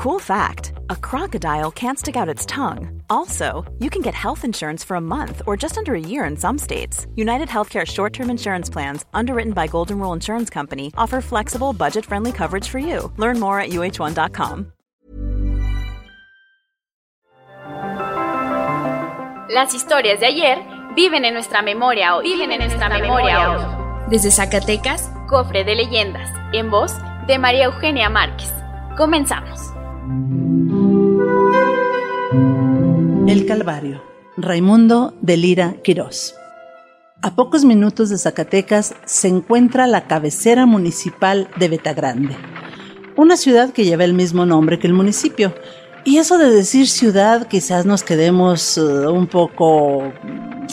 Cool fact a crocodile can't stick out its tongue. Also, you can get health insurance for a month or just under a year in some states. United Healthcare short term insurance plans, underwritten by Golden Rule Insurance Company, offer flexible, budget friendly coverage for you. Learn more at uh1.com. Las historias de ayer viven en nuestra memoria hoy. Viven en nuestra memoria hoy. Desde Zacatecas, Cofre de Leyendas, en voz de María Eugenia Márquez. Comenzamos. El Calvario, Raimundo de Lira Quirós. A pocos minutos de Zacatecas se encuentra la cabecera municipal de Betagrande, una ciudad que lleva el mismo nombre que el municipio. Y eso de decir ciudad quizás nos quedemos uh, un poco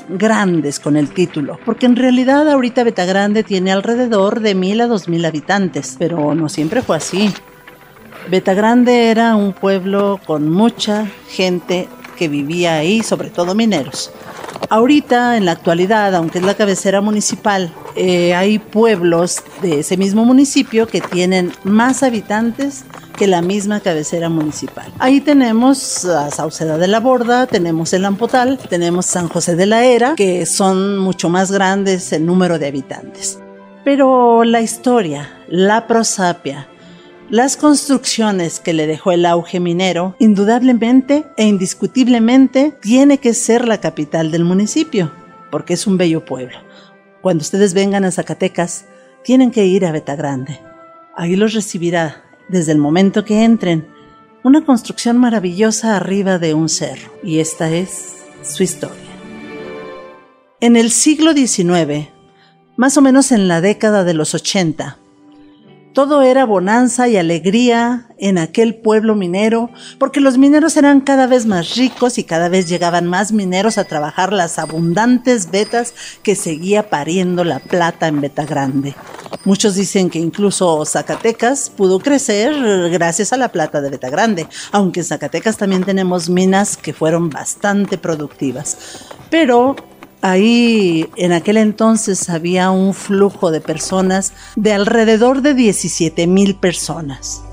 grandes con el título, porque en realidad ahorita Betagrande tiene alrededor de mil a dos mil habitantes, pero no siempre fue así. Betagrande era un pueblo con mucha gente que vivía ahí, sobre todo mineros. Ahorita, en la actualidad, aunque es la cabecera municipal, eh, hay pueblos de ese mismo municipio que tienen más habitantes que la misma cabecera municipal. Ahí tenemos a Sauceda de la Borda, tenemos el Ampotal, tenemos San José de la Era, que son mucho más grandes en número de habitantes. Pero la historia, la prosapia, las construcciones que le dejó el auge minero, indudablemente e indiscutiblemente, tiene que ser la capital del municipio, porque es un bello pueblo. Cuando ustedes vengan a Zacatecas, tienen que ir a Betagrande. Ahí los recibirá, desde el momento que entren, una construcción maravillosa arriba de un cerro, y esta es su historia. En el siglo XIX, más o menos en la década de los 80, todo era bonanza y alegría en aquel pueblo minero, porque los mineros eran cada vez más ricos y cada vez llegaban más mineros a trabajar las abundantes vetas que seguía pariendo la plata en Beta Grande. Muchos dicen que incluso Zacatecas pudo crecer gracias a la plata de Beta Grande, aunque en Zacatecas también tenemos minas que fueron bastante productivas. Pero Ahí en aquel entonces había un flujo de personas de alrededor de 17 mil personas.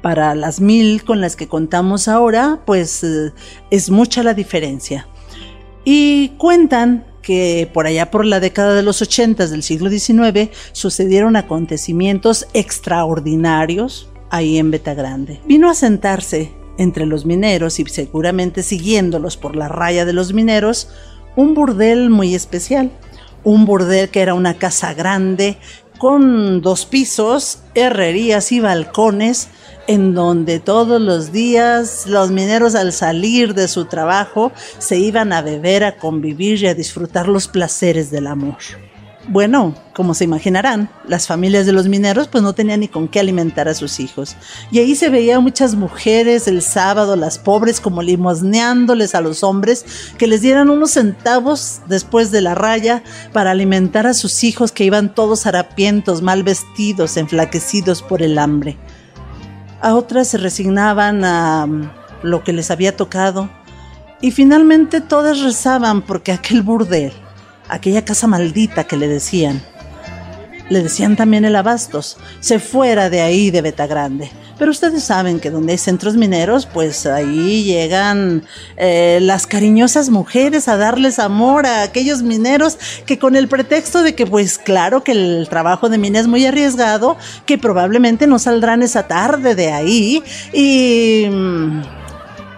Para las mil con las que contamos ahora, pues eh, es mucha la diferencia. Y cuentan que por allá por la década de los 80 del siglo XIX sucedieron acontecimientos extraordinarios ahí en Betagrande. Vino a sentarse entre los mineros y seguramente siguiéndolos por la raya de los mineros un burdel muy especial. Un burdel que era una casa grande con dos pisos, herrerías y balcones, en donde todos los días los mineros al salir de su trabajo se iban a beber, a convivir y a disfrutar los placeres del amor. Bueno, como se imaginarán, las familias de los mineros pues no tenían ni con qué alimentar a sus hijos. Y ahí se veía muchas mujeres el sábado, las pobres como limosneándoles a los hombres que les dieran unos centavos después de la raya para alimentar a sus hijos que iban todos harapientos, mal vestidos, enflaquecidos por el hambre. A otras se resignaban a mm, lo que les había tocado y finalmente todas rezaban porque aquel burdel aquella casa maldita que le decían. Le decían también el Abastos, se fuera de ahí de Betagrande. Pero ustedes saben que donde hay centros mineros, pues ahí llegan eh, las cariñosas mujeres a darles amor a aquellos mineros que con el pretexto de que pues claro que el trabajo de mina es muy arriesgado, que probablemente no saldrán esa tarde de ahí y mm,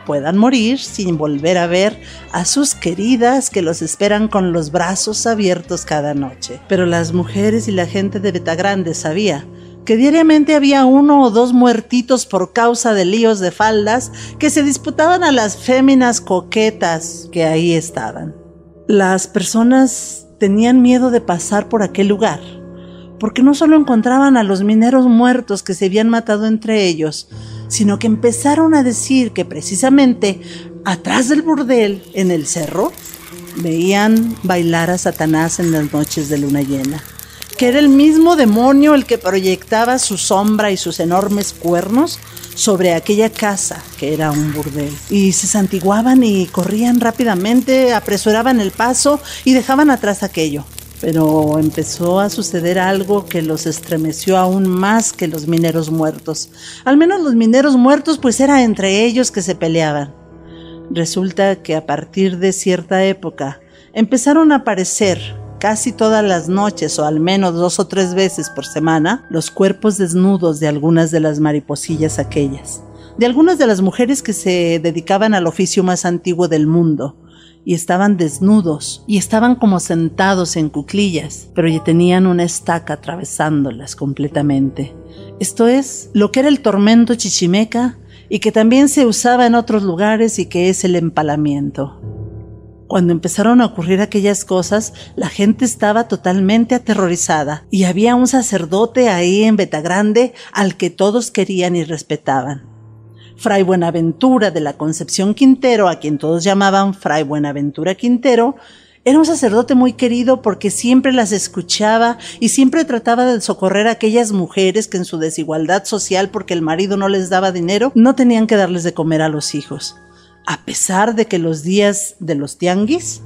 puedan morir sin volver a ver a sus queridas que los esperan con los brazos abiertos cada noche. Pero las mujeres y la gente de Betagrande sabía que diariamente había uno o dos muertitos por causa de líos de faldas que se disputaban a las féminas coquetas que ahí estaban. Las personas tenían miedo de pasar por aquel lugar, porque no solo encontraban a los mineros muertos que se habían matado entre ellos, sino que empezaron a decir que precisamente atrás del burdel, en el cerro, veían bailar a Satanás en las noches de luna llena, que era el mismo demonio el que proyectaba su sombra y sus enormes cuernos sobre aquella casa que era un burdel. Y se santiguaban y corrían rápidamente, apresuraban el paso y dejaban atrás aquello. Pero empezó a suceder algo que los estremeció aún más que los mineros muertos. Al menos los mineros muertos pues era entre ellos que se peleaban. Resulta que a partir de cierta época empezaron a aparecer casi todas las noches o al menos dos o tres veces por semana los cuerpos desnudos de algunas de las mariposillas aquellas, de algunas de las mujeres que se dedicaban al oficio más antiguo del mundo, y estaban desnudos y estaban como sentados en cuclillas, pero ya tenían una estaca atravesándolas completamente. Esto es lo que era el tormento chichimeca y que también se usaba en otros lugares y que es el empalamiento. Cuando empezaron a ocurrir aquellas cosas, la gente estaba totalmente aterrorizada y había un sacerdote ahí en Betagrande al que todos querían y respetaban. Fray Buenaventura de la Concepción Quintero, a quien todos llamaban Fray Buenaventura Quintero, era un sacerdote muy querido porque siempre las escuchaba y siempre trataba de socorrer a aquellas mujeres que en su desigualdad social porque el marido no les daba dinero no tenían que darles de comer a los hijos. A pesar de que los días de los tianguis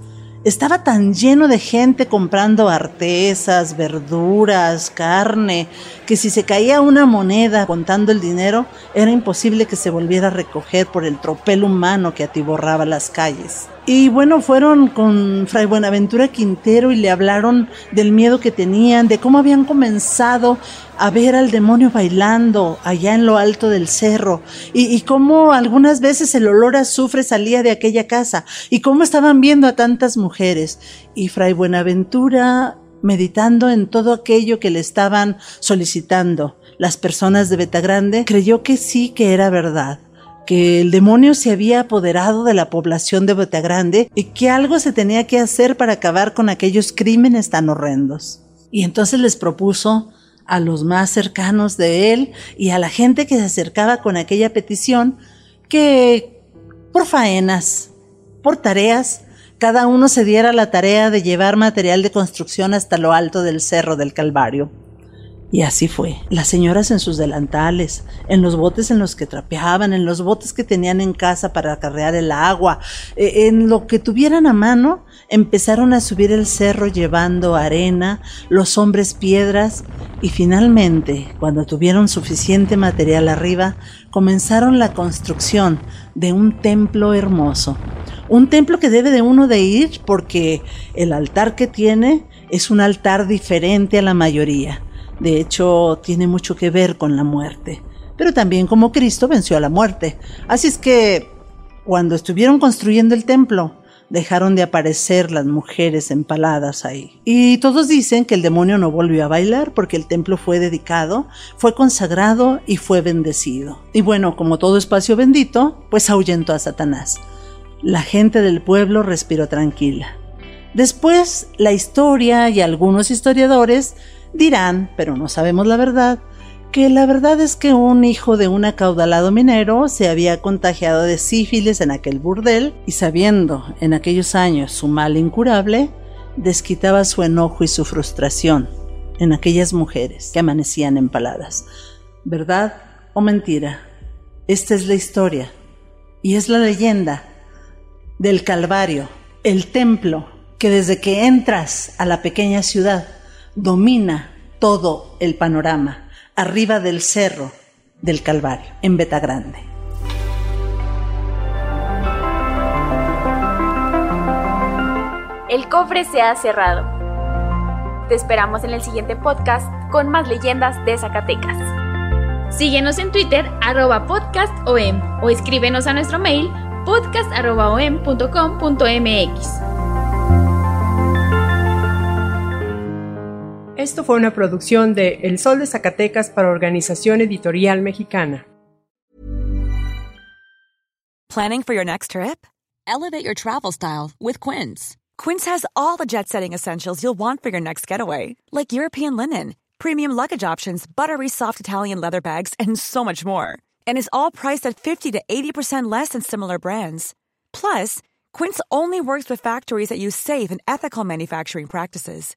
estaba tan lleno de gente comprando artesas, verduras, carne, que si se caía una moneda contando el dinero, era imposible que se volviera a recoger por el tropel humano que atiborraba las calles. Y bueno, fueron con Fray Buenaventura Quintero y le hablaron del miedo que tenían, de cómo habían comenzado a ver al demonio bailando allá en lo alto del cerro y, cómo algunas veces el olor azufre salía de aquella casa y cómo estaban viendo a tantas mujeres. Y Fray Buenaventura meditando en todo aquello que le estaban solicitando las personas de Betagrande, creyó que sí que era verdad que el demonio se había apoderado de la población de Botagrande y que algo se tenía que hacer para acabar con aquellos crímenes tan horrendos. Y entonces les propuso a los más cercanos de él y a la gente que se acercaba con aquella petición que por faenas, por tareas, cada uno se diera la tarea de llevar material de construcción hasta lo alto del cerro del Calvario. Y así fue. Las señoras en sus delantales, en los botes en los que trapeaban, en los botes que tenían en casa para acarrear el agua, e, en lo que tuvieran a mano, empezaron a subir el cerro llevando arena, los hombres piedras, y finalmente, cuando tuvieron suficiente material arriba, comenzaron la construcción de un templo hermoso. Un templo que debe de uno de ir porque el altar que tiene es un altar diferente a la mayoría de hecho, tiene mucho que ver con la muerte. Pero también como Cristo venció a la muerte. Así es que, cuando estuvieron construyendo el templo, dejaron de aparecer las mujeres empaladas ahí. Y todos dicen que el demonio no volvió a bailar porque el templo fue dedicado, fue consagrado y fue bendecido. Y bueno, como todo espacio bendito, pues ahuyentó a Satanás. La gente del pueblo respiró tranquila. Después, la historia y algunos historiadores Dirán, pero no sabemos la verdad, que la verdad es que un hijo de un acaudalado minero se había contagiado de sífilis en aquel burdel y sabiendo en aquellos años su mal incurable, desquitaba su enojo y su frustración en aquellas mujeres que amanecían empaladas. ¿Verdad o mentira? Esta es la historia y es la leyenda del Calvario, el templo que desde que entras a la pequeña ciudad domina todo el panorama arriba del cerro del Calvario, en Betagrande. El cofre se ha cerrado. Te esperamos en el siguiente podcast con más leyendas de Zacatecas. Síguenos en Twitter, arroba podcastom, o escríbenos a nuestro mail podcast.om.com.mx. Esto fue una producción de El Sol de Zacatecas para Organización Editorial Mexicana. Planning for your next trip? Elevate your travel style with Quince. Quince has all the jet-setting essentials you'll want for your next getaway, like European linen, premium luggage options, buttery soft Italian leather bags, and so much more. And is all priced at 50 to 80% less than similar brands. Plus, Quince only works with factories that use safe and ethical manufacturing practices.